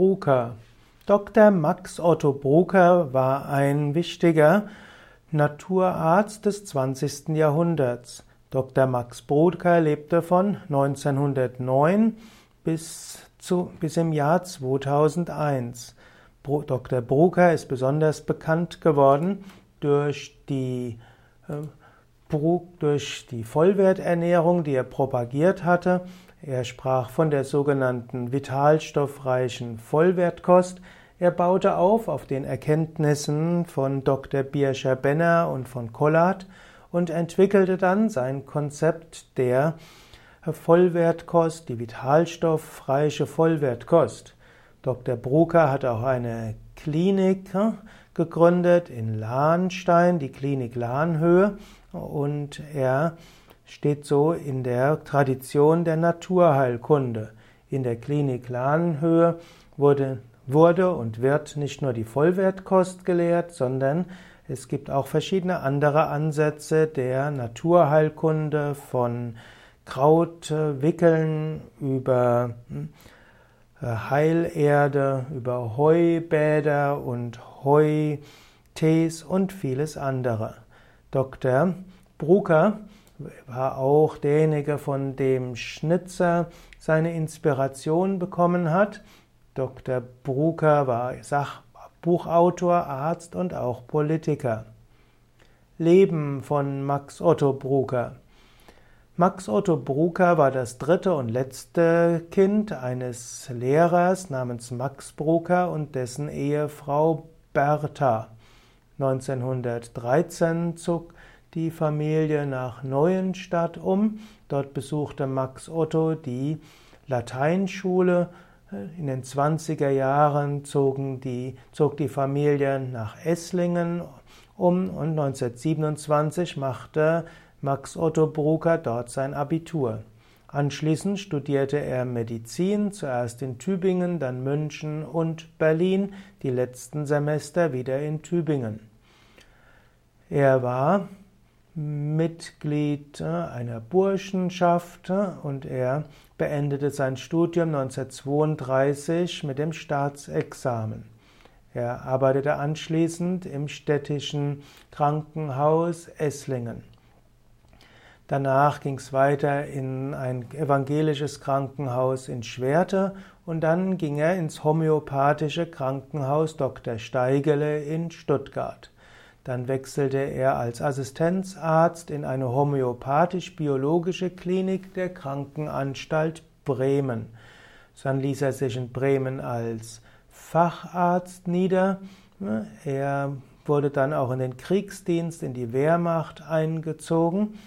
Brucker. Dr. Max Otto Brucker war ein wichtiger Naturarzt des 20. Jahrhunderts. Dr. Max Brucker lebte von 1909 bis, zu, bis im Jahr 2001. Dr. Brucker ist besonders bekannt geworden durch die, äh, durch die Vollwerternährung, die er propagiert hatte. Er sprach von der sogenannten vitalstoffreichen Vollwertkost. Er baute auf auf den Erkenntnissen von Dr. Birscher-Benner und von Collard und entwickelte dann sein Konzept der Vollwertkost, die vitalstoffreiche Vollwertkost. Dr. Brucker hat auch eine Klinik hm, gegründet in Lahnstein, die Klinik Lahnhöhe, und er steht so in der Tradition der Naturheilkunde. In der Klinik Lahnhöhe wurde, wurde und wird nicht nur die Vollwertkost gelehrt, sondern es gibt auch verschiedene andere Ansätze der Naturheilkunde von Krautwickeln über hm, äh, Heilerde, über Heubäder und Heutees und vieles andere. Dr. Brucker war auch derjenige, von dem Schnitzer seine Inspiration bekommen hat. Dr. Brucker war Sachbuchautor, Arzt und auch Politiker. Leben von Max Otto Brucker. Max Otto Brucker war das dritte und letzte Kind eines Lehrers namens Max Brucker und dessen Ehefrau Bertha. 1913 zog die Familie nach Neuenstadt um. Dort besuchte Max Otto die Lateinschule. In den 20er Jahren zogen die, zog die Familie nach Esslingen um und 1927 machte Max Otto Brucker dort sein Abitur. Anschließend studierte er Medizin, zuerst in Tübingen, dann München und Berlin, die letzten Semester wieder in Tübingen. Er war Mitglied äh, einer Burschenschaft äh, und er beendete sein Studium 1932 mit dem Staatsexamen. Er arbeitete anschließend im städtischen Krankenhaus Esslingen. Danach ging es weiter in ein evangelisches Krankenhaus in Schwerte und dann ging er ins homöopathische Krankenhaus Dr. Steigele in Stuttgart. Dann wechselte er als Assistenzarzt in eine homöopathisch-biologische Klinik der Krankenanstalt Bremen. Dann ließ er sich in Bremen als Facharzt nieder. Er wurde dann auch in den Kriegsdienst, in die Wehrmacht eingezogen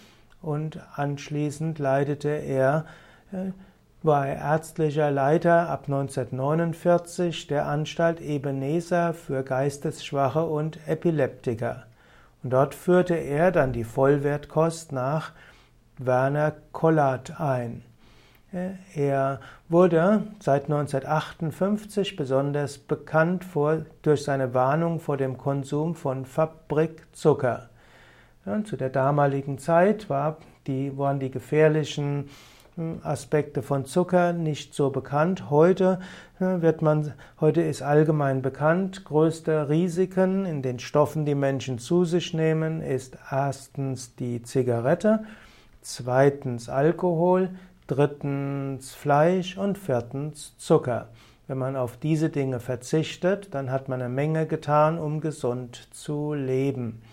und anschließend leitete er, äh, war er ärztlicher Leiter ab 1949 der Anstalt Ebenezer für Geistesschwache und Epileptiker. Und dort führte er dann die Vollwertkost nach Werner Kollert ein. Er wurde seit 1958 besonders bekannt vor, durch seine Warnung vor dem Konsum von Fabrikzucker. Ja, zu der damaligen Zeit war die, waren die gefährlichen Aspekte von Zucker nicht so bekannt. Heute hm, wird man, heute ist allgemein bekannt, größte Risiken in den Stoffen, die Menschen zu sich nehmen, ist erstens die Zigarette, zweitens Alkohol, drittens Fleisch und viertens Zucker. Wenn man auf diese Dinge verzichtet, dann hat man eine Menge getan, um gesund zu leben.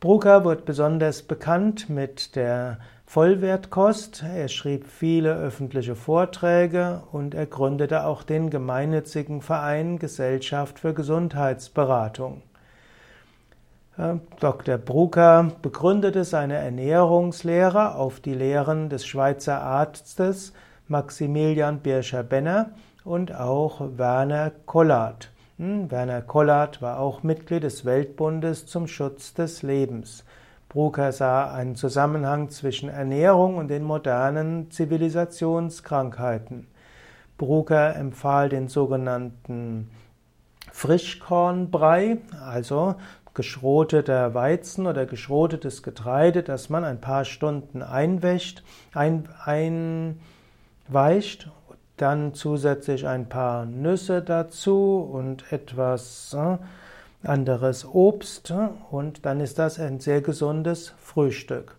Brucker wird besonders bekannt mit der Vollwertkost. Er schrieb viele öffentliche Vorträge und er gründete auch den gemeinnützigen Verein Gesellschaft für Gesundheitsberatung. Dr. Brucker begründete seine Ernährungslehre auf die Lehren des Schweizer Arztes Maximilian Birscher-Benner und auch Werner Kollard. Hm, Werner Kollard war auch Mitglied des Weltbundes zum Schutz des Lebens. Brucker sah einen Zusammenhang zwischen Ernährung und den modernen Zivilisationskrankheiten. Brucker empfahl den sogenannten Frischkornbrei, also geschroteter Weizen oder geschrotetes Getreide, das man ein paar Stunden einwäscht, ein, einweicht dann zusätzlich ein paar Nüsse dazu und etwas äh, anderes Obst und dann ist das ein sehr gesundes Frühstück.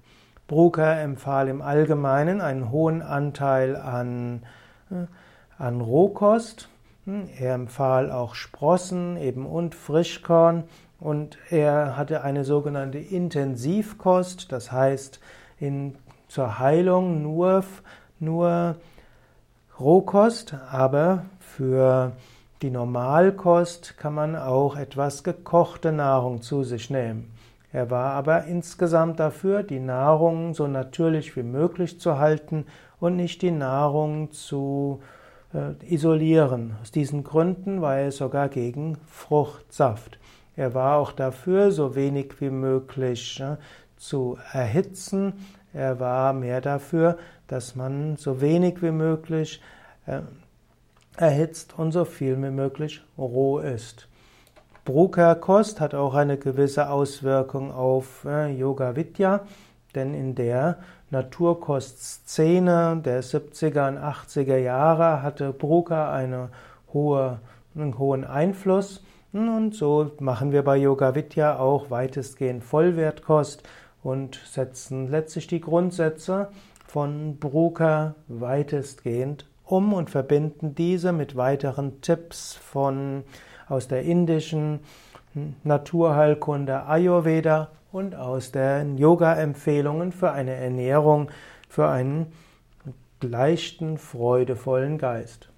Brucker empfahl im Allgemeinen einen hohen Anteil an, äh, an Rohkost. Er empfahl auch Sprossen eben und Frischkorn und er hatte eine sogenannte Intensivkost, das heißt in, zur Heilung nur, nur Rohkost, aber für die Normalkost kann man auch etwas gekochte Nahrung zu sich nehmen. Er war aber insgesamt dafür, die Nahrung so natürlich wie möglich zu halten und nicht die Nahrung zu äh, isolieren. Aus diesen Gründen war er sogar gegen Fruchtsaft. Er war auch dafür, so wenig wie möglich äh, zu erhitzen. Er war mehr dafür, dass man so wenig wie möglich äh, erhitzt und so viel wie möglich roh ist. Brukerkost hat auch eine gewisse Auswirkung auf äh, Yoga Vidya, denn in der Naturkostszene der 70er und 80er Jahre hatte Bruker eine hohe, einen hohen Einfluss und so machen wir bei Yoga Vidya auch weitestgehend Vollwertkost und setzen letztlich die Grundsätze von Bruker weitestgehend um und verbinden diese mit weiteren Tipps von aus der indischen Naturheilkunde Ayurveda und aus den Yoga-Empfehlungen für eine Ernährung, für einen leichten, freudevollen Geist.